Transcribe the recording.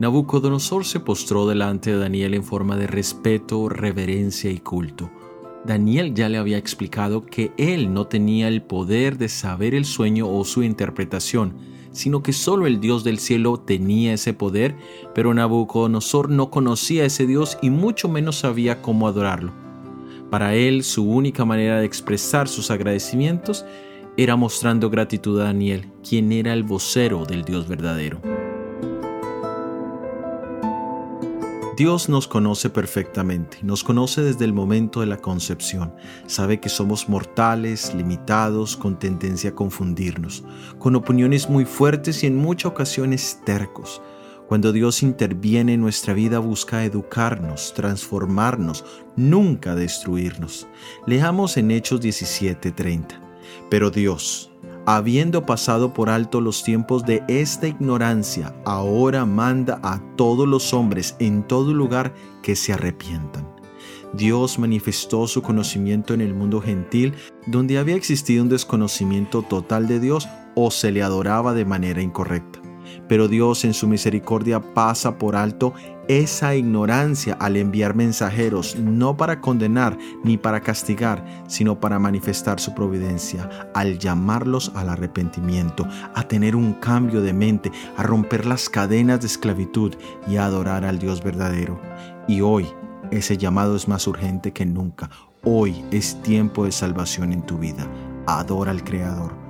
Nabucodonosor se postró delante de Daniel en forma de respeto, reverencia y culto. Daniel ya le había explicado que él no tenía el poder de saber el sueño o su interpretación, sino que solo el Dios del cielo tenía ese poder, pero Nabucodonosor no conocía a ese Dios y mucho menos sabía cómo adorarlo. Para él, su única manera de expresar sus agradecimientos era mostrando gratitud a Daniel, quien era el vocero del Dios verdadero. Dios nos conoce perfectamente, nos conoce desde el momento de la concepción, sabe que somos mortales, limitados, con tendencia a confundirnos, con opiniones muy fuertes y en muchas ocasiones tercos. Cuando Dios interviene en nuestra vida busca educarnos, transformarnos, nunca destruirnos. Leamos en Hechos 17:30. Pero Dios, habiendo pasado por alto los tiempos de esta ignorancia, ahora manda a todos los hombres en todo lugar que se arrepientan. Dios manifestó su conocimiento en el mundo gentil, donde había existido un desconocimiento total de Dios o se le adoraba de manera incorrecta. Pero Dios en su misericordia pasa por alto esa ignorancia al enviar mensajeros, no para condenar ni para castigar, sino para manifestar su providencia, al llamarlos al arrepentimiento, a tener un cambio de mente, a romper las cadenas de esclavitud y a adorar al Dios verdadero. Y hoy ese llamado es más urgente que nunca. Hoy es tiempo de salvación en tu vida. Adora al Creador.